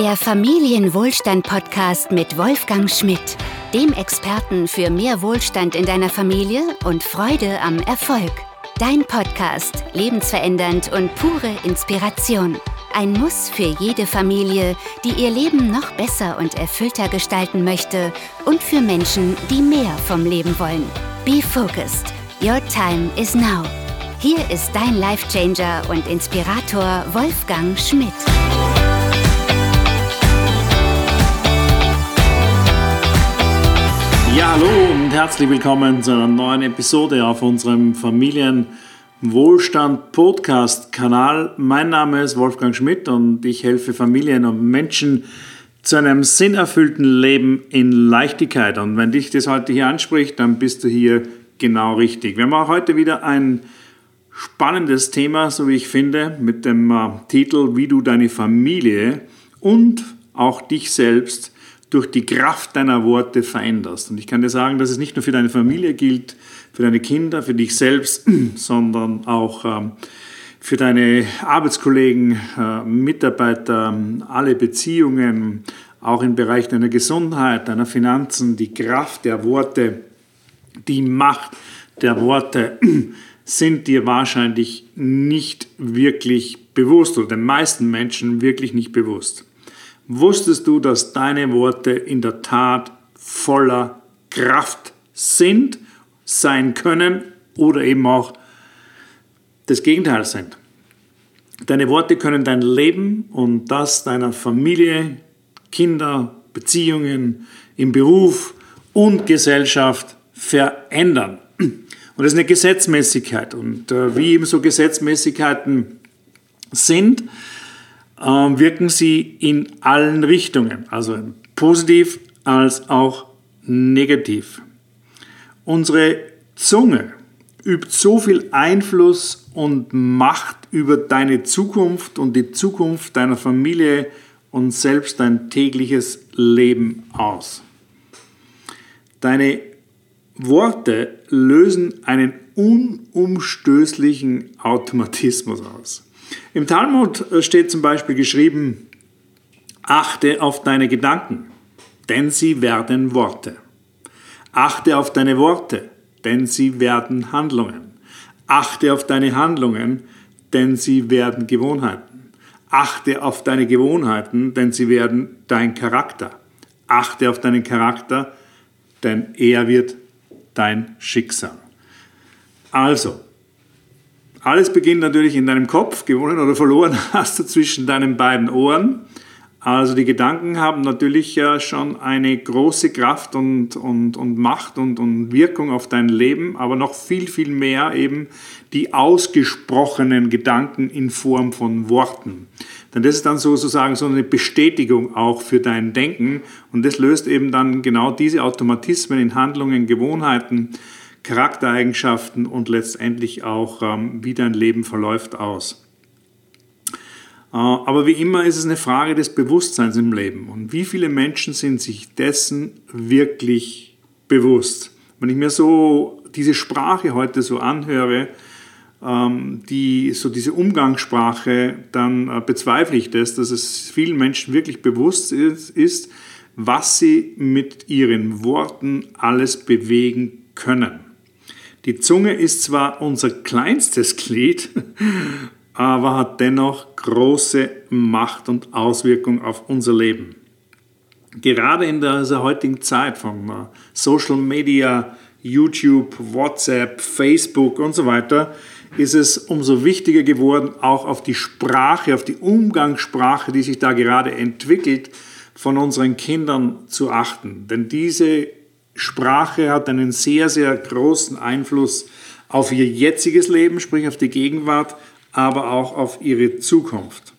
Der Familienwohlstand-Podcast mit Wolfgang Schmidt, dem Experten für mehr Wohlstand in deiner Familie und Freude am Erfolg. Dein Podcast, lebensverändernd und pure Inspiration. Ein Muss für jede Familie, die ihr Leben noch besser und erfüllter gestalten möchte und für Menschen, die mehr vom Leben wollen. Be focused. Your time is now. Hier ist dein Life-Changer und Inspirator Wolfgang Schmidt. Hallo und herzlich willkommen zu einer neuen Episode auf unserem Familienwohlstand Podcast Kanal. Mein Name ist Wolfgang Schmidt und ich helfe Familien und Menschen zu einem sinnerfüllten Leben in Leichtigkeit. Und wenn dich das heute hier anspricht, dann bist du hier genau richtig. Wir haben auch heute wieder ein spannendes Thema, so wie ich finde, mit dem äh, Titel Wie du deine Familie und auch dich selbst durch die Kraft deiner Worte veränderst. Und ich kann dir sagen, dass es nicht nur für deine Familie gilt, für deine Kinder, für dich selbst, sondern auch ähm, für deine Arbeitskollegen, äh, Mitarbeiter, alle Beziehungen, auch im Bereich deiner Gesundheit, deiner Finanzen, die Kraft der Worte, die Macht der Worte sind dir wahrscheinlich nicht wirklich bewusst oder den meisten Menschen wirklich nicht bewusst. Wusstest du, dass deine Worte in der Tat voller Kraft sind, sein können oder eben auch das Gegenteil sind? Deine Worte können dein Leben und das deiner Familie, Kinder, Beziehungen, im Beruf und Gesellschaft verändern. Und das ist eine Gesetzmäßigkeit. Und äh, wie eben so Gesetzmäßigkeiten sind, wirken sie in allen Richtungen, also positiv als auch negativ. Unsere Zunge übt so viel Einfluss und Macht über deine Zukunft und die Zukunft deiner Familie und selbst dein tägliches Leben aus. Deine Worte lösen einen unumstößlichen Automatismus aus. Im Talmud steht zum Beispiel geschrieben, achte auf deine Gedanken, denn sie werden Worte. Achte auf deine Worte, denn sie werden Handlungen. Achte auf deine Handlungen, denn sie werden Gewohnheiten. Achte auf deine Gewohnheiten, denn sie werden dein Charakter. Achte auf deinen Charakter, denn er wird dein Schicksal. Also, alles beginnt natürlich in deinem Kopf, gewonnen oder verloren hast du zwischen deinen beiden Ohren. Also die Gedanken haben natürlich ja schon eine große Kraft und, und, und Macht und, und Wirkung auf dein Leben, aber noch viel, viel mehr eben die ausgesprochenen Gedanken in Form von Worten. Denn das ist dann sozusagen so eine Bestätigung auch für dein Denken und das löst eben dann genau diese Automatismen in Handlungen, Gewohnheiten, Charaktereigenschaften und letztendlich auch, ähm, wie dein Leben verläuft aus. Äh, aber wie immer ist es eine Frage des Bewusstseins im Leben. Und wie viele Menschen sind sich dessen wirklich bewusst? Wenn ich mir so diese Sprache heute so anhöre, ähm, die, so diese Umgangssprache, dann äh, bezweifle ich das, dass es vielen Menschen wirklich bewusst ist, was sie mit ihren Worten alles bewegen können. Die Zunge ist zwar unser kleinstes Glied, aber hat dennoch große Macht und Auswirkung auf unser Leben. Gerade in dieser heutigen Zeit von äh, Social Media, YouTube, WhatsApp, Facebook und so weiter ist es umso wichtiger geworden, auch auf die Sprache, auf die Umgangssprache, die sich da gerade entwickelt, von unseren Kindern zu achten. Denn diese Sprache hat einen sehr, sehr großen Einfluss auf ihr jetziges Leben, sprich auf die Gegenwart, aber auch auf ihre Zukunft.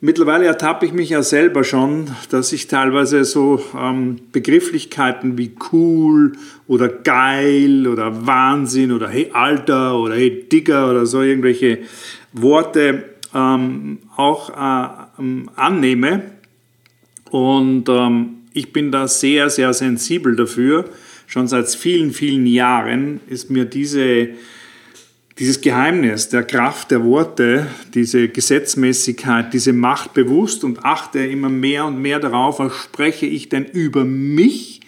Mittlerweile ertappe ich mich ja selber schon, dass ich teilweise so ähm, Begrifflichkeiten wie cool oder geil oder Wahnsinn oder hey Alter oder hey Digger oder so irgendwelche Worte ähm, auch äh, ähm, annehme. Und ähm, ich bin da sehr, sehr sensibel dafür. Schon seit vielen, vielen Jahren ist mir diese dieses Geheimnis der Kraft der Worte, diese Gesetzmäßigkeit, diese Macht bewusst und achte immer mehr und mehr darauf, was spreche ich denn über mich,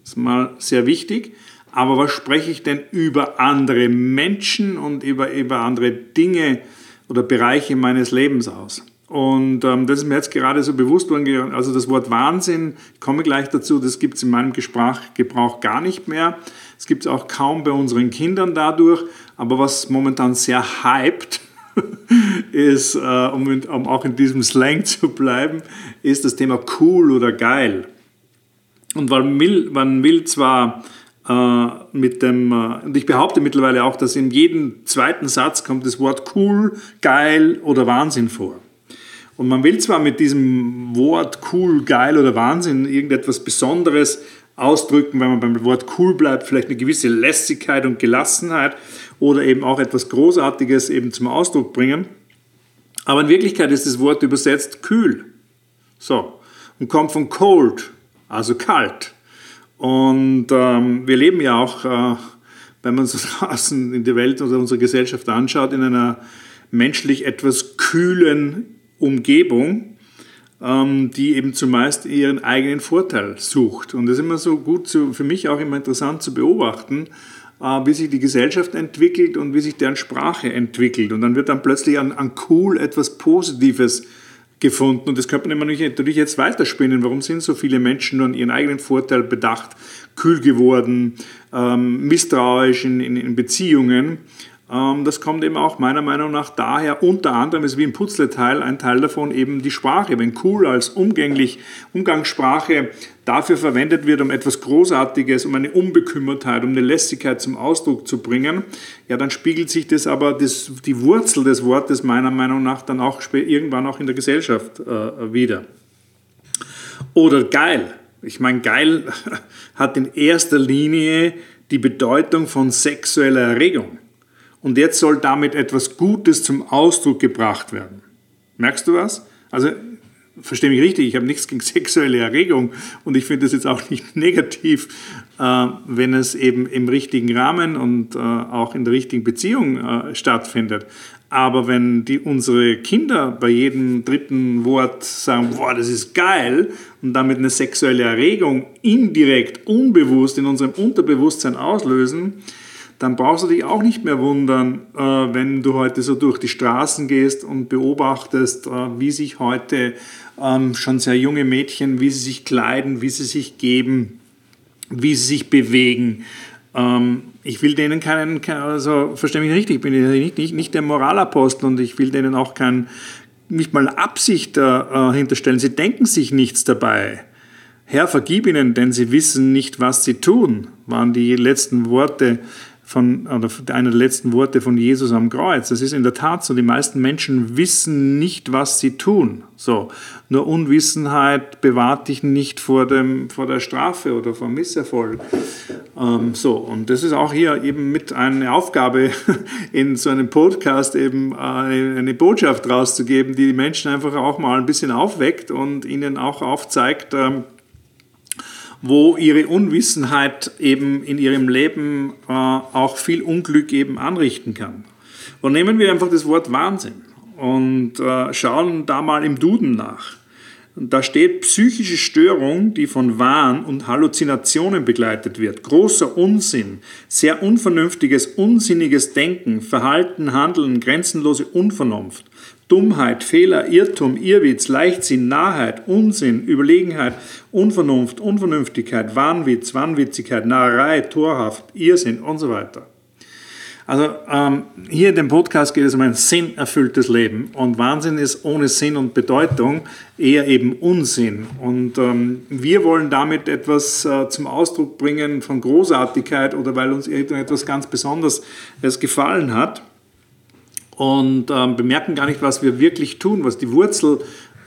das ist mal sehr wichtig, aber was spreche ich denn über andere Menschen und über, über andere Dinge oder Bereiche meines Lebens aus. Und ähm, das ist mir jetzt gerade so bewusst worden. Also das Wort Wahnsinn, ich komme gleich dazu, das gibt es in meinem Gebrauch, Gebrauch gar nicht mehr. Es gibt es auch kaum bei unseren Kindern dadurch. Aber was momentan sehr hyped ist, äh, um, um auch in diesem Slang zu bleiben, ist das Thema cool oder geil. Und man will, man will zwar äh, mit dem, äh, und ich behaupte mittlerweile auch, dass in jedem zweiten Satz kommt das Wort cool, geil oder Wahnsinn vor. Und man will zwar mit diesem Wort cool, geil oder Wahnsinn irgendetwas Besonderes ausdrücken, wenn man beim Wort cool bleibt, vielleicht eine gewisse Lässigkeit und Gelassenheit oder eben auch etwas Großartiges eben zum Ausdruck bringen. Aber in Wirklichkeit ist das Wort übersetzt kühl. So. Und kommt von cold, also kalt. Und ähm, wir leben ja auch, äh, wenn man so draußen in der Welt oder unsere Gesellschaft anschaut, in einer menschlich etwas kühlen Umgebung, ähm, die eben zumeist ihren eigenen Vorteil sucht. Und das ist immer so gut, zu, für mich auch immer interessant zu beobachten, äh, wie sich die Gesellschaft entwickelt und wie sich deren Sprache entwickelt. Und dann wird dann plötzlich an, an cool etwas Positives gefunden. Und das könnte man natürlich jetzt weiterspinnen. Warum sind so viele Menschen nur an ihren eigenen Vorteil bedacht, kühl geworden, ähm, misstrauisch in, in, in Beziehungen? Ähm, das kommt eben auch meiner Meinung nach daher, unter anderem ist wie ein Putzleteil, ein Teil davon eben die Sprache. Wenn cool als umgänglich Umgangssprache dafür verwendet wird, um etwas Großartiges, um eine Unbekümmertheit, um eine Lässigkeit zum Ausdruck zu bringen, ja, dann spiegelt sich das aber, das, die Wurzel des Wortes meiner Meinung nach dann auch irgendwann auch in der Gesellschaft äh, wieder. Oder geil. Ich meine, geil hat in erster Linie die Bedeutung von sexueller Erregung und jetzt soll damit etwas Gutes zum Ausdruck gebracht werden. Merkst du was? Also verstehe mich richtig, ich habe nichts gegen sexuelle Erregung und ich finde das jetzt auch nicht negativ, äh, wenn es eben im richtigen Rahmen und äh, auch in der richtigen Beziehung äh, stattfindet. Aber wenn die, unsere Kinder bei jedem dritten Wort sagen, boah, das ist geil und damit eine sexuelle Erregung indirekt, unbewusst in unserem Unterbewusstsein auslösen, dann brauchst du dich auch nicht mehr wundern, äh, wenn du heute so durch die Straßen gehst und beobachtest, äh, wie sich heute ähm, schon sehr junge Mädchen, wie sie sich kleiden, wie sie sich geben, wie sie sich bewegen. Ähm, ich will denen keinen, also verstehe mich richtig, ich bin nicht, nicht, nicht der Moralapostel und ich will denen auch kein, nicht mal Absicht äh, hinterstellen. Sie denken sich nichts dabei. Herr, vergib ihnen, denn sie wissen nicht, was sie tun, waren die letzten Worte von, oder einer der letzten Worte von Jesus am Kreuz. Das ist in der Tat so. Die meisten Menschen wissen nicht, was sie tun. So. Nur Unwissenheit bewahrt dich nicht vor, dem, vor der Strafe oder vor Misserfolg. Ähm, so. Und das ist auch hier eben mit einer Aufgabe in so einem Podcast eben eine, eine Botschaft rauszugeben, die die Menschen einfach auch mal ein bisschen aufweckt und ihnen auch aufzeigt, ähm, wo ihre Unwissenheit eben in ihrem Leben äh, auch viel Unglück eben anrichten kann. Und nehmen wir einfach das Wort Wahnsinn und äh, schauen da mal im Duden nach. Da steht psychische Störung, die von Wahn und Halluzinationen begleitet wird. Großer Unsinn, sehr unvernünftiges, unsinniges Denken, Verhalten, Handeln, grenzenlose Unvernunft. Dummheit, Fehler, Irrtum, Irrwitz, Leichtsinn, Narrheit, Unsinn, Überlegenheit, Unvernunft, Unvernünftigkeit, Wahnwitz, Wahnwitzigkeit, Narrei, Torhaft, Irrsinn und so weiter. Also ähm, hier in dem Podcast geht es um ein sinnerfülltes Leben und Wahnsinn ist ohne Sinn und Bedeutung eher eben Unsinn. Und ähm, wir wollen damit etwas äh, zum Ausdruck bringen von Großartigkeit oder weil uns irgendetwas ganz Besonderes gefallen hat und ähm, bemerken gar nicht, was wir wirklich tun, was die Wurzel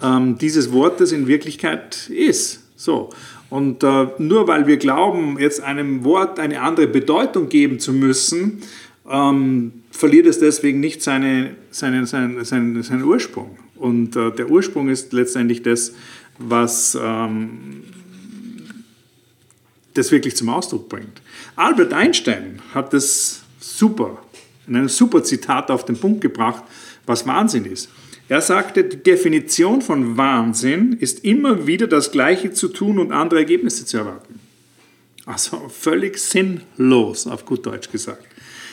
ähm, dieses Wortes in Wirklichkeit ist. So. Und äh, nur weil wir glauben, jetzt einem Wort eine andere Bedeutung geben zu müssen, ähm, verliert es deswegen nicht seine, seine, seine, seinen, seinen Ursprung. Und äh, der Ursprung ist letztendlich das, was ähm, das wirklich zum Ausdruck bringt. Albert Einstein hat das super in einem super Zitat auf den Punkt gebracht, was Wahnsinn ist. Er sagte, die Definition von Wahnsinn ist immer wieder das Gleiche zu tun und andere Ergebnisse zu erwarten. Also völlig sinnlos, auf gut Deutsch gesagt.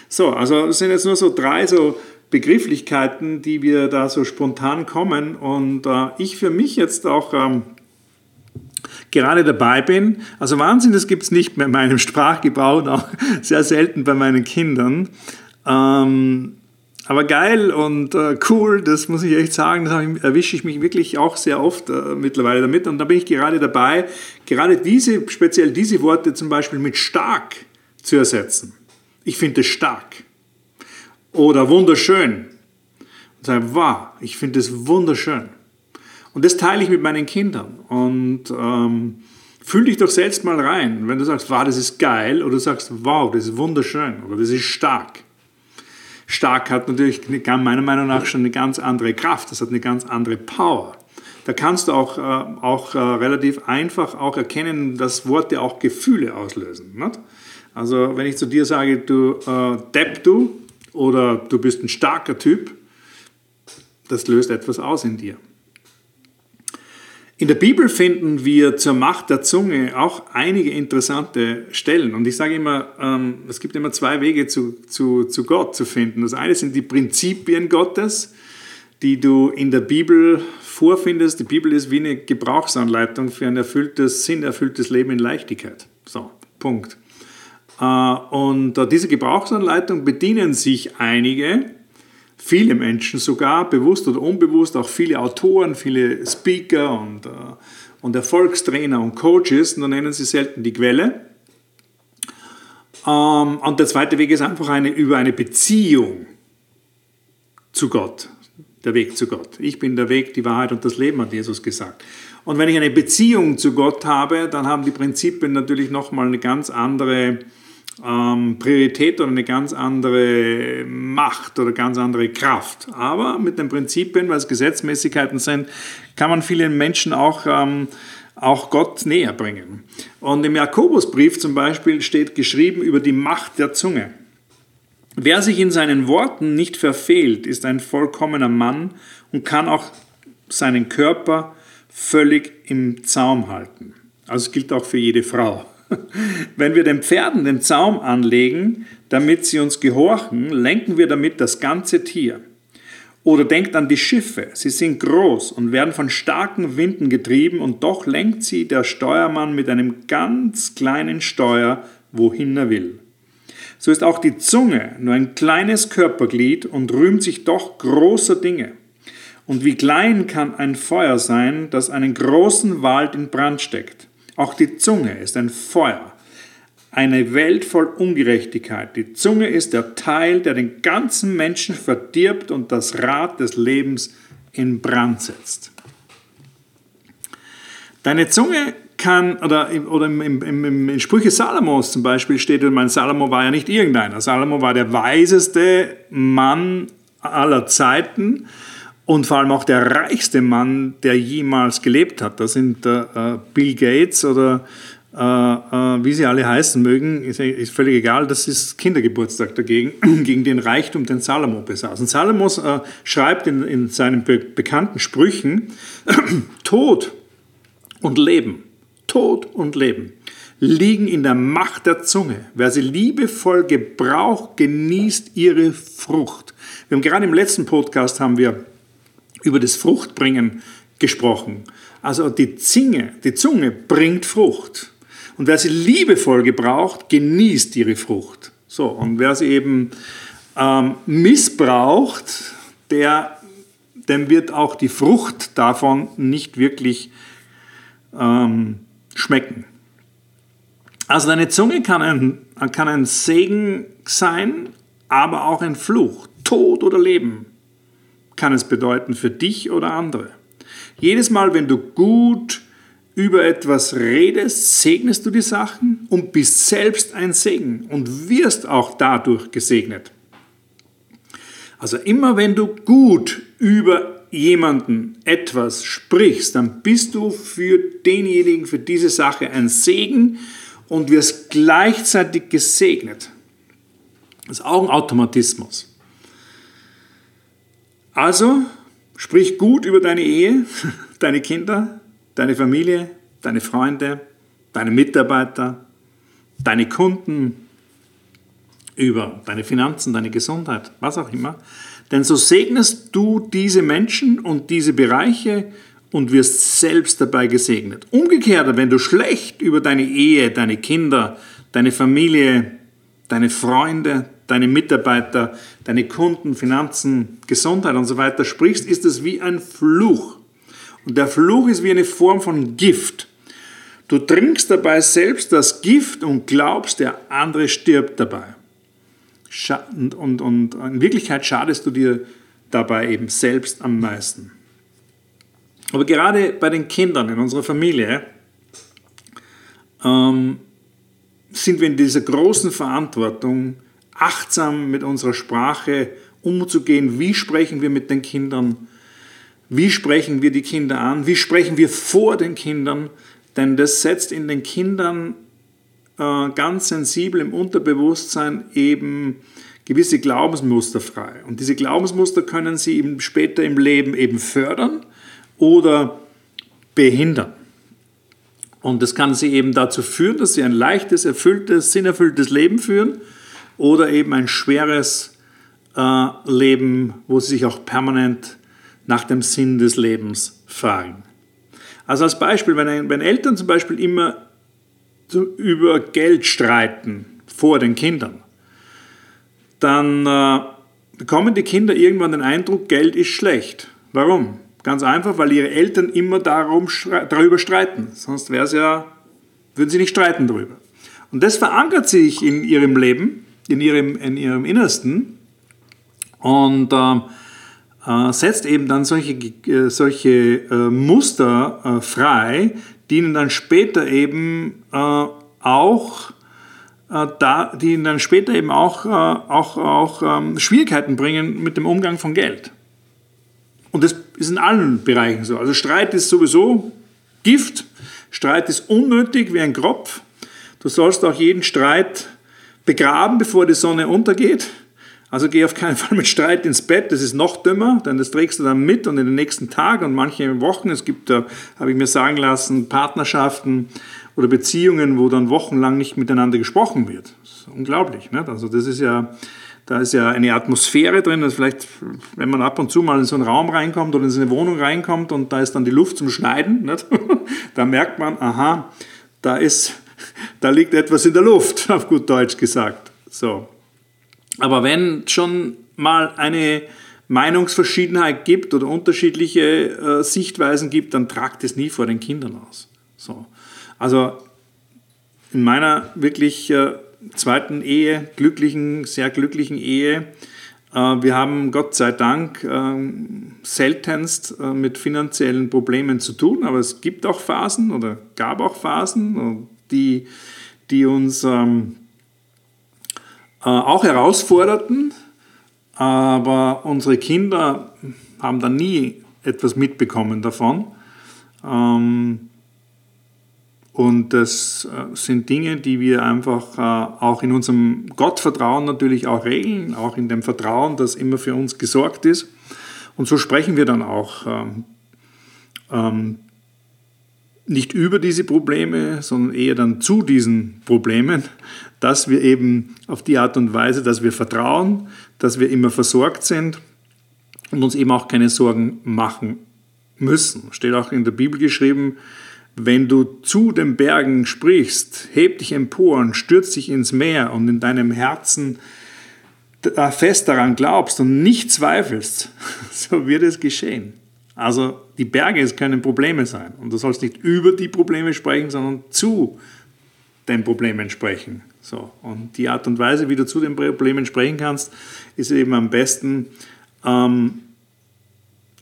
So, also es sind jetzt nur so drei so Begrifflichkeiten, die wir da so spontan kommen und äh, ich für mich jetzt auch ähm, gerade dabei bin. Also Wahnsinn, das gibt es nicht mehr in meinem Sprachgebrauch, und auch sehr selten bei meinen Kindern. Ähm, aber geil und äh, cool, das muss ich echt sagen, da erwische ich mich wirklich auch sehr oft äh, mittlerweile damit. Und da bin ich gerade dabei, gerade diese, speziell diese Worte zum Beispiel mit stark zu ersetzen. Ich finde es stark. Oder wunderschön. Und sage, wow, ich finde es wunderschön. Und das teile ich mit meinen Kindern. Und ähm, fühl dich doch selbst mal rein, wenn du sagst, wow, das ist geil, oder du sagst, wow, das ist wunderschön, oder das ist stark. Stark hat natürlich meiner Meinung nach schon eine ganz andere Kraft, das hat eine ganz andere Power. Da kannst du auch, äh, auch äh, relativ einfach auch erkennen, dass Worte auch Gefühle auslösen. Nicht? Also wenn ich zu dir sage, du äh, Depp du oder du bist ein starker Typ, das löst etwas aus in dir. In der Bibel finden wir zur Macht der Zunge auch einige interessante Stellen. Und ich sage immer, ähm, es gibt immer zwei Wege zu, zu, zu Gott zu finden. Das eine sind die Prinzipien Gottes, die du in der Bibel vorfindest. Die Bibel ist wie eine Gebrauchsanleitung für ein erfülltes, sinnerfülltes Leben in Leichtigkeit. So, Punkt. Äh, und diese Gebrauchsanleitung bedienen sich einige viele Menschen sogar, bewusst oder unbewusst, auch viele Autoren, viele Speaker und, äh, und Erfolgstrainer und Coaches, nur nennen sie selten die Quelle. Ähm, und der zweite Weg ist einfach eine, über eine Beziehung zu Gott, der Weg zu Gott. Ich bin der Weg, die Wahrheit und das Leben, hat Jesus gesagt. Und wenn ich eine Beziehung zu Gott habe, dann haben die Prinzipien natürlich nochmal eine ganz andere ähm, Priorität oder eine ganz andere Macht oder ganz andere Kraft. Aber mit den Prinzipien, weil es Gesetzmäßigkeiten sind, kann man vielen Menschen auch, ähm, auch Gott näher bringen. Und im Jakobusbrief zum Beispiel steht geschrieben über die Macht der Zunge. Wer sich in seinen Worten nicht verfehlt, ist ein vollkommener Mann und kann auch seinen Körper völlig im Zaum halten. Also es gilt auch für jede Frau. Wenn wir den Pferden den Zaum anlegen, damit sie uns gehorchen, lenken wir damit das ganze Tier. Oder denkt an die Schiffe, sie sind groß und werden von starken Winden getrieben und doch lenkt sie der Steuermann mit einem ganz kleinen Steuer, wohin er will. So ist auch die Zunge nur ein kleines Körperglied und rühmt sich doch großer Dinge. Und wie klein kann ein Feuer sein, das einen großen Wald in Brand steckt? Auch die Zunge ist ein Feuer, eine Welt voll Ungerechtigkeit. Die Zunge ist der Teil, der den ganzen Menschen verdirbt und das Rad des Lebens in Brand setzt. Deine Zunge kann, oder, oder im, im, im, im Sprüche Salomos zum Beispiel steht, und mein Salomo war ja nicht irgendeiner. Salomo war der weiseste Mann aller Zeiten und vor allem auch der reichste Mann, der jemals gelebt hat. Das sind äh, Bill Gates oder äh, äh, wie sie alle heißen mögen, ist, ist, völlig egal, das ist Kindergeburtstag dagegen, gegen den Reichtum, den Salomo besaß. Und Salomo äh, schreibt in, in, seinen be bekannten Sprüchen, Tod und Leben, Tod und Leben liegen in der Macht der Zunge. Wer sie liebevoll gebraucht, genießt ihre Frucht. Wir haben gerade im letzten Podcast haben wir über das Fruchtbringen gesprochen. Also die Zinge, die Zunge bringt Frucht. Und wer sie liebevoll gebraucht, genießt ihre Frucht. So, und wer sie eben ähm, missbraucht, der, dem wird auch die Frucht davon nicht wirklich ähm, schmecken. Also deine Zunge kann ein, kann ein Segen sein, aber auch ein Fluch, Tod oder Leben kann es bedeuten für dich oder andere. Jedes Mal, wenn du gut über etwas redest, segnest du die Sachen und bist selbst ein Segen und wirst auch dadurch gesegnet. Also immer wenn du gut über jemanden etwas sprichst, dann bist du für denjenigen, für diese Sache ein Segen und wirst gleichzeitig gesegnet. Das ist auch ein Automatismus. Also sprich gut über deine Ehe, deine Kinder, deine Familie, deine Freunde, deine Mitarbeiter, deine Kunden, über deine Finanzen, deine Gesundheit, was auch immer. Denn so segnest du diese Menschen und diese Bereiche und wirst selbst dabei gesegnet. Umgekehrt, wenn du schlecht über deine Ehe, deine Kinder, deine Familie, deine Freunde, deine Mitarbeiter, deine Kunden, Finanzen, Gesundheit und so weiter sprichst, ist es wie ein Fluch. Und der Fluch ist wie eine Form von Gift. Du trinkst dabei selbst das Gift und glaubst, der andere stirbt dabei. Und, und, und in Wirklichkeit schadest du dir dabei eben selbst am meisten. Aber gerade bei den Kindern in unserer Familie ähm, sind wir in dieser großen Verantwortung, achtsam mit unserer Sprache umzugehen. Wie sprechen wir mit den Kindern? Wie sprechen wir die Kinder an? Wie sprechen wir vor den Kindern? Denn das setzt in den Kindern äh, ganz sensibel im Unterbewusstsein eben gewisse Glaubensmuster frei. Und diese Glaubensmuster können sie eben später im Leben eben fördern oder behindern. Und das kann sie eben dazu führen, dass sie ein leichtes, erfülltes, sinnerfülltes Leben führen oder eben ein schweres äh, Leben, wo sie sich auch permanent nach dem Sinn des Lebens fragen. Also als Beispiel, wenn, wenn Eltern zum Beispiel immer über Geld streiten vor den Kindern, dann äh, bekommen die Kinder irgendwann den Eindruck, Geld ist schlecht. Warum? Ganz einfach, weil ihre Eltern immer darum, darüber streiten. Sonst wäre es ja, würden sie nicht streiten darüber. Und das verankert sich in ihrem Leben, in ihrem, in ihrem Innersten und äh, äh, setzt eben dann solche, äh, solche äh, Muster äh, frei, die ihnen dann später eben äh, auch da, die ihnen dann später eben auch, auch, auch ähm, Schwierigkeiten bringen mit dem Umgang von Geld. Und das ist in allen Bereichen so. Also Streit ist sowieso Gift, Streit ist unnötig wie ein Kropf. Du sollst auch jeden Streit begraben, bevor die Sonne untergeht. Also geh auf keinen Fall mit Streit ins Bett, das ist noch dümmer, denn das trägst du dann mit und in den nächsten Tagen und manche Wochen, es gibt, da habe ich mir sagen lassen, Partnerschaften oder Beziehungen, wo dann wochenlang nicht miteinander gesprochen wird. Das ist unglaublich. Nicht? Also das ist ja, da ist ja eine Atmosphäre drin, dass vielleicht, wenn man ab und zu mal in so einen Raum reinkommt oder in so eine Wohnung reinkommt und da ist dann die Luft zum Schneiden, nicht? da merkt man, aha, da ist, da liegt etwas in der Luft, auf gut Deutsch gesagt. So. Aber wenn schon mal eine Meinungsverschiedenheit gibt oder unterschiedliche äh, Sichtweisen gibt, dann tragt es nie vor den Kindern aus. So. Also in meiner wirklich äh, zweiten Ehe, glücklichen, sehr glücklichen Ehe. Äh, wir haben Gott sei Dank ähm, seltenst äh, mit finanziellen Problemen zu tun, aber es gibt auch Phasen oder gab auch Phasen, die, die uns ähm, auch herausforderten, aber unsere Kinder haben da nie etwas mitbekommen davon. Ähm, und das äh, sind Dinge, die wir einfach äh, auch in unserem Gottvertrauen natürlich auch regeln, auch in dem Vertrauen, dass immer für uns gesorgt ist. Und so sprechen wir dann auch ähm, ähm, nicht über diese Probleme, sondern eher dann zu diesen Problemen, dass wir eben auf die Art und Weise, dass wir vertrauen, dass wir immer versorgt sind und uns eben auch keine Sorgen machen müssen. Steht auch in der Bibel geschrieben, wenn du zu den Bergen sprichst, heb dich empor und stürz dich ins Meer und in deinem Herzen fest daran glaubst und nicht zweifelst, so wird es geschehen. Also die Berge können Probleme sein und du sollst nicht über die Probleme sprechen, sondern zu den Problemen sprechen. So, und die Art und Weise, wie du zu den Problemen sprechen kannst, ist eben am besten ähm,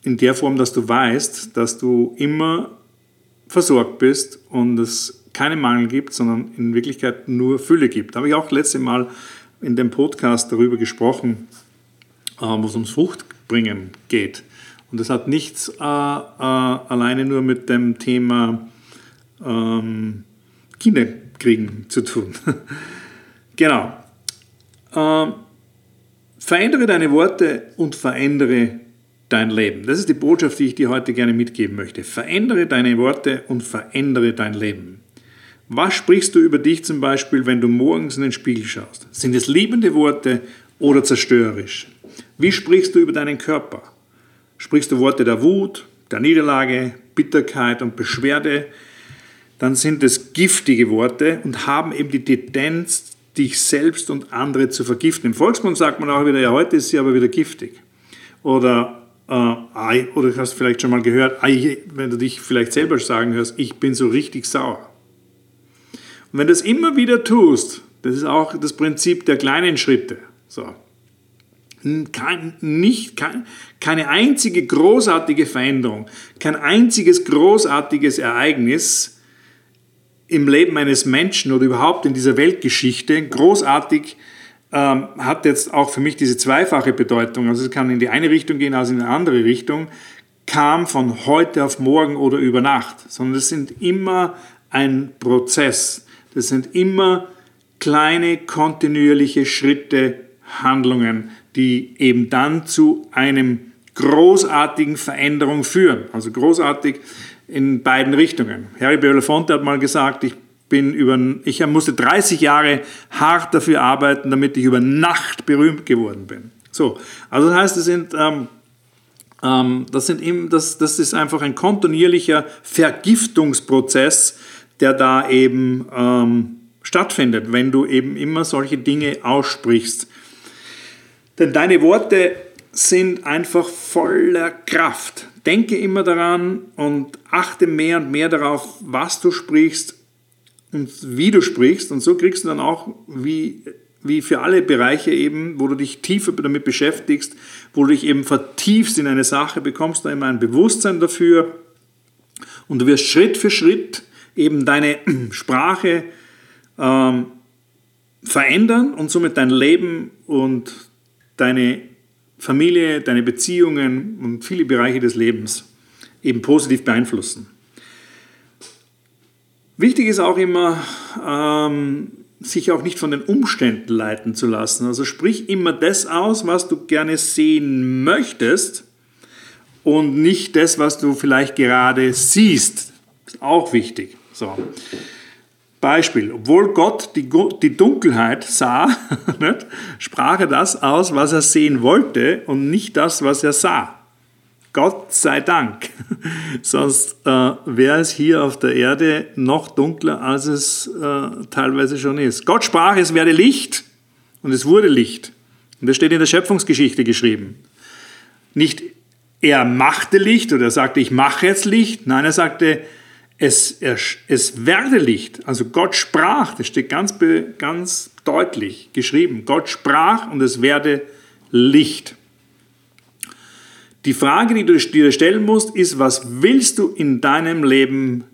in der Form, dass du weißt, dass du immer versorgt bist und es keinen Mangel gibt, sondern in Wirklichkeit nur Fülle gibt. Da habe ich auch letzte Mal in dem Podcast darüber gesprochen, äh, wo es ums Fruchtbringen geht. Und das hat nichts äh, äh, alleine nur mit dem Thema ähm, Kinderkriegen zu tun. genau. Ähm, Verändere deine Worte und verändere dein Leben. Das ist die Botschaft, die ich dir heute gerne mitgeben möchte. Verändere deine Worte und verändere dein Leben. Was sprichst du über dich zum Beispiel, wenn du morgens in den Spiegel schaust? Sind es liebende Worte oder zerstörerisch? Wie sprichst du über deinen Körper? Sprichst du Worte der Wut, der Niederlage, Bitterkeit und Beschwerde? Dann sind es giftige Worte und haben eben die Tendenz, dich selbst und andere zu vergiften. Im Volksmund sagt man auch wieder, ja, heute ist sie aber wieder giftig. Oder, äh, oder du hast vielleicht schon mal gehört, wenn du dich vielleicht selber sagen hörst, ich bin so richtig sauer. Und wenn du das immer wieder tust, das ist auch das Prinzip der kleinen Schritte. So. Kein, nicht, kein, keine einzige großartige Veränderung, kein einziges großartiges Ereignis im Leben eines Menschen oder überhaupt in dieser Weltgeschichte, großartig ähm, hat jetzt auch für mich diese zweifache Bedeutung, also es kann in die eine Richtung gehen, als in eine andere Richtung, kam von heute auf morgen oder über Nacht, sondern es sind immer ein Prozess. Das sind immer kleine, kontinuierliche Schritte, Handlungen, die eben dann zu einem großartigen Veränderung führen. Also großartig in beiden Richtungen. Harry Belafonte hat mal gesagt, ich bin über, ich musste 30 Jahre hart dafür arbeiten, damit ich über Nacht berühmt geworden bin. So, also das heißt, das sind, ähm, ähm, das, sind eben, das, das ist einfach ein kontinuierlicher Vergiftungsprozess, der da eben ähm, stattfindet, wenn du eben immer solche Dinge aussprichst. Denn deine Worte sind einfach voller Kraft. Denke immer daran und achte mehr und mehr darauf, was du sprichst und wie du sprichst. Und so kriegst du dann auch, wie, wie für alle Bereiche eben, wo du dich tiefer damit beschäftigst, wo du dich eben vertiefst in eine Sache, bekommst du immer ein Bewusstsein dafür. Und du wirst Schritt für Schritt eben deine Sprache ähm, verändern und somit dein Leben und deine Familie, deine Beziehungen und viele Bereiche des Lebens eben positiv beeinflussen. Wichtig ist auch immer, ähm, sich auch nicht von den Umständen leiten zu lassen. Also sprich immer das aus, was du gerne sehen möchtest und nicht das, was du vielleicht gerade siehst. Ist auch wichtig. So. Beispiel, obwohl Gott die, die Dunkelheit sah, sprach er das aus, was er sehen wollte und nicht das, was er sah. Gott sei Dank. Sonst äh, wäre es hier auf der Erde noch dunkler, als es äh, teilweise schon ist. Gott sprach, es werde Licht und es wurde Licht. Und das steht in der Schöpfungsgeschichte geschrieben. Nicht er machte Licht oder er sagte, ich mache jetzt Licht. Nein, er sagte, es, es werde Licht. Also Gott sprach, das steht ganz, ganz deutlich geschrieben. Gott sprach und es werde Licht. Die Frage, die du dir stellen musst, ist, was willst du in deinem Leben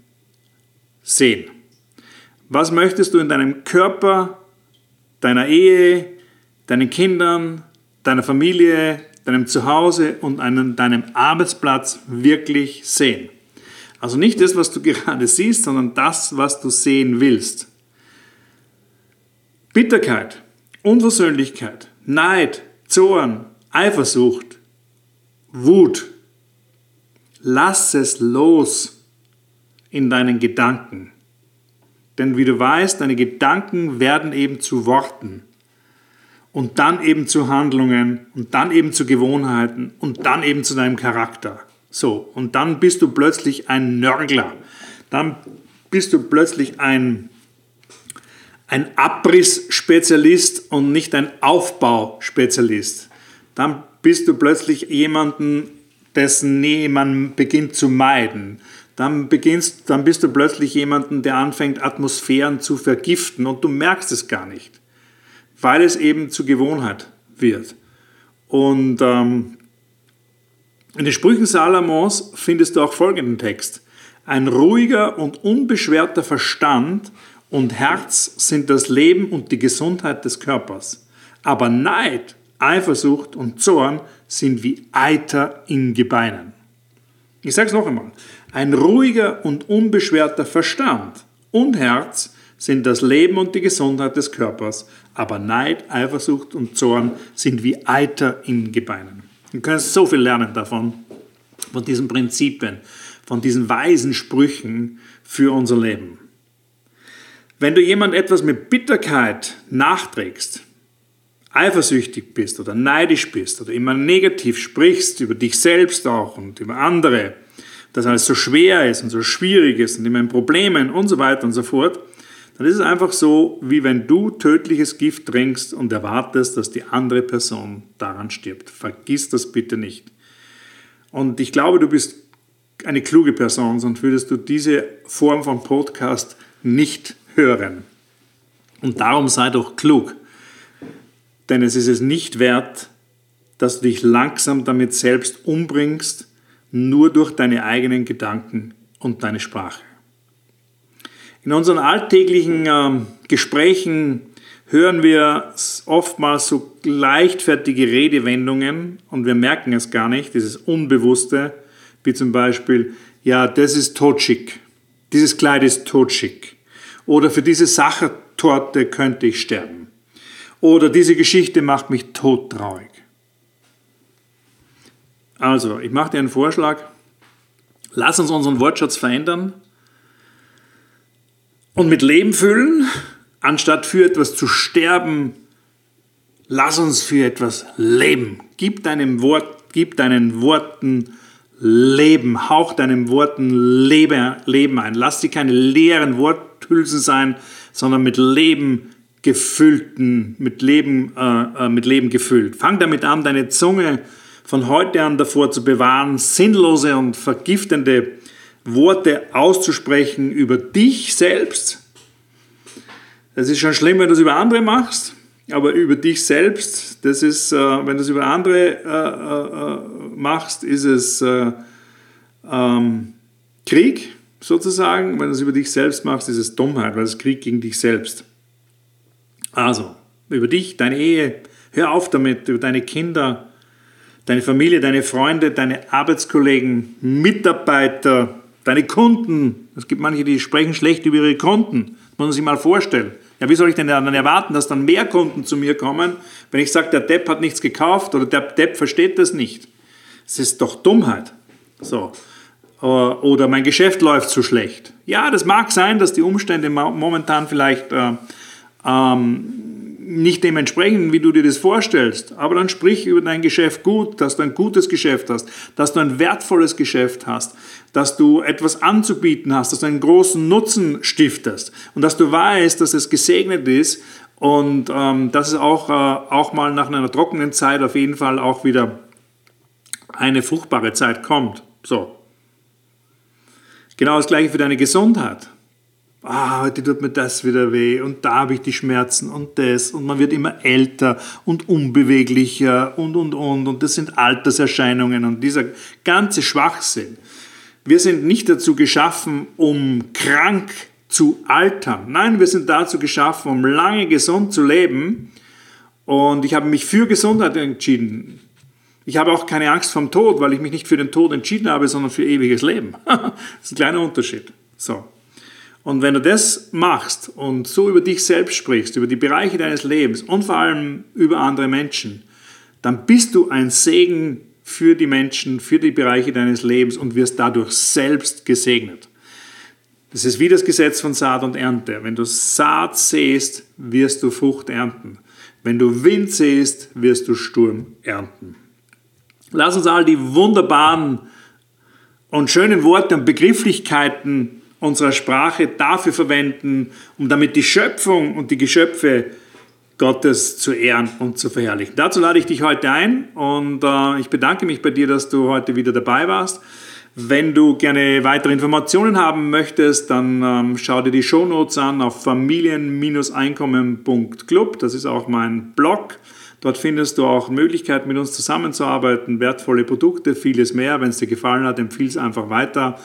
sehen? Was möchtest du in deinem Körper, deiner Ehe, deinen Kindern, deiner Familie, deinem Zuhause und deinem Arbeitsplatz wirklich sehen? Also nicht das, was du gerade siehst, sondern das, was du sehen willst. Bitterkeit, Unversöhnlichkeit, Neid, Zorn, Eifersucht, Wut. Lass es los in deinen Gedanken. Denn wie du weißt, deine Gedanken werden eben zu Worten und dann eben zu Handlungen und dann eben zu Gewohnheiten und dann eben zu deinem Charakter. So, und dann bist du plötzlich ein Nörgler. Dann bist du plötzlich ein, ein Abrissspezialist und nicht ein Aufbauspezialist. Dann bist du plötzlich jemanden, dessen Nähe man beginnt zu meiden. Dann, beginnst, dann bist du plötzlich jemanden, der anfängt, Atmosphären zu vergiften und du merkst es gar nicht, weil es eben zur Gewohnheit wird. Und ähm, in den Sprüchen Salomons findest du auch folgenden Text. Ein ruhiger und unbeschwerter Verstand und Herz sind das Leben und die Gesundheit des Körpers. Aber Neid, Eifersucht und Zorn sind wie Eiter in Gebeinen. Ich sage es noch einmal. Ein ruhiger und unbeschwerter Verstand und Herz sind das Leben und die Gesundheit des Körpers, aber Neid, Eifersucht und Zorn sind wie Eiter in Gebeinen. Du kannst so viel lernen davon, von diesen Prinzipien, von diesen weisen Sprüchen für unser Leben. Wenn du jemand etwas mit Bitterkeit nachträgst, eifersüchtig bist oder neidisch bist oder immer negativ sprichst über dich selbst auch und über andere, dass alles so schwer ist und so schwierig ist und immer in Problemen und so weiter und so fort, dann ist es einfach so, wie wenn du tödliches Gift trinkst und erwartest, dass die andere Person daran stirbt. Vergiss das bitte nicht. Und ich glaube, du bist eine kluge Person, sonst würdest du diese Form von Podcast nicht hören. Und darum sei doch klug. Denn es ist es nicht wert, dass du dich langsam damit selbst umbringst, nur durch deine eigenen Gedanken und deine Sprache. In unseren alltäglichen äh, Gesprächen hören wir oftmals so leichtfertige Redewendungen und wir merken es gar nicht, dieses Unbewusste, wie zum Beispiel, ja, das ist totschick, dieses Kleid ist totschick oder für diese Sachertorte könnte ich sterben oder diese Geschichte macht mich todtraurig. Also, ich mache dir einen Vorschlag. Lass uns unseren Wortschatz verändern und mit Leben füllen, anstatt für etwas zu sterben. Lass uns für etwas leben. Gib deinem Wort, gib deinen Worten Leben. Hauch deinen Worten Leben ein. Lass sie keine leeren Worthülsen sein, sondern mit Leben gefüllten, mit Leben, äh, äh mit Leben gefüllt. Fang damit an, deine Zunge von heute an davor zu bewahren, sinnlose und vergiftende Worte auszusprechen über dich selbst. Es ist schon schlimm, wenn du es über andere machst, aber über dich selbst, das ist, äh, wenn du es über andere äh, äh, machst, ist es äh, ähm, Krieg sozusagen. Wenn du es über dich selbst machst, ist es Dummheit, weil es Krieg gegen dich selbst. Also, über dich, deine Ehe, hör auf damit, über deine Kinder, deine Familie, deine Freunde, deine Arbeitskollegen, Mitarbeiter, deine Kunden. Es gibt manche, die sprechen schlecht über ihre Kunden. Das muss man sich mal vorstellen. Ja, wie soll ich denn dann erwarten, dass dann mehr Kunden zu mir kommen, wenn ich sage, der Depp hat nichts gekauft oder der Depp versteht das nicht? Das ist doch Dummheit. So. Äh, oder mein Geschäft läuft zu schlecht. Ja, das mag sein, dass die Umstände momentan vielleicht äh, ähm, nicht dem entsprechen, wie du dir das vorstellst. Aber dann sprich über dein Geschäft gut, dass du ein gutes Geschäft hast, dass du ein wertvolles Geschäft hast, dass du etwas anzubieten hast, dass du einen großen Nutzen stiftest und dass du weißt, dass es gesegnet ist und ähm, dass es auch, äh, auch mal nach einer trockenen Zeit auf jeden Fall auch wieder eine fruchtbare Zeit kommt. So. Genau das gleiche für deine Gesundheit ah, heute tut mir das wieder weh und da habe ich die Schmerzen und das und man wird immer älter und unbeweglicher und und und und das sind Alterserscheinungen und dieser ganze Schwachsinn. Wir sind nicht dazu geschaffen, um krank zu altern. Nein, wir sind dazu geschaffen, um lange gesund zu leben. Und ich habe mich für Gesundheit entschieden. Ich habe auch keine Angst vom Tod, weil ich mich nicht für den Tod entschieden habe, sondern für ewiges Leben. das ist ein kleiner Unterschied. So. Und wenn du das machst und so über dich selbst sprichst, über die Bereiche deines Lebens und vor allem über andere Menschen, dann bist du ein Segen für die Menschen, für die Bereiche deines Lebens und wirst dadurch selbst gesegnet. Das ist wie das Gesetz von Saat und Ernte. Wenn du Saat säst, wirst du Frucht ernten. Wenn du Wind säst, wirst du Sturm ernten. Lass uns all die wunderbaren und schönen Worte und Begrifflichkeiten unserer Sprache dafür verwenden, um damit die Schöpfung und die Geschöpfe Gottes zu ehren und zu verherrlichen. Dazu lade ich dich heute ein und äh, ich bedanke mich bei dir, dass du heute wieder dabei warst. Wenn du gerne weitere Informationen haben möchtest, dann ähm, schau dir die Shownotes an auf familien-einkommen.club. Das ist auch mein Blog. Dort findest du auch Möglichkeiten, mit uns zusammenzuarbeiten, wertvolle Produkte, vieles mehr. Wenn es dir gefallen hat, empfiehl es einfach weiter.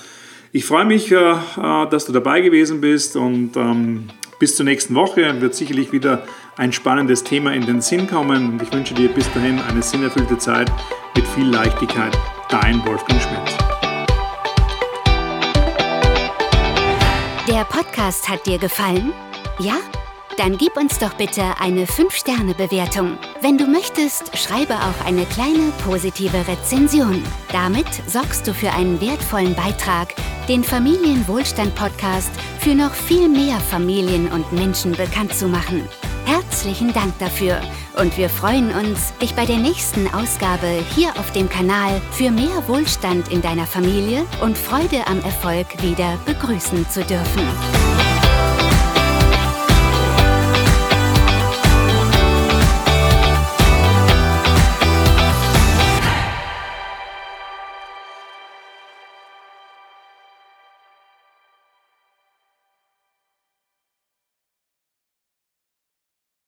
Ich freue mich, äh, äh, dass du dabei gewesen bist und ähm, bis zur nächsten Woche wird sicherlich wieder ein spannendes Thema in den Sinn kommen und ich wünsche dir bis dahin eine sinnerfüllte Zeit mit viel Leichtigkeit. Dein Wolfgang Schmidt. Der Podcast hat dir gefallen? Ja? Dann gib uns doch bitte eine 5-Sterne-Bewertung. Wenn du möchtest, schreibe auch eine kleine positive Rezension. Damit sorgst du für einen wertvollen Beitrag, den Familienwohlstand-Podcast für noch viel mehr Familien und Menschen bekannt zu machen. Herzlichen Dank dafür und wir freuen uns, dich bei der nächsten Ausgabe hier auf dem Kanal für mehr Wohlstand in deiner Familie und Freude am Erfolg wieder begrüßen zu dürfen.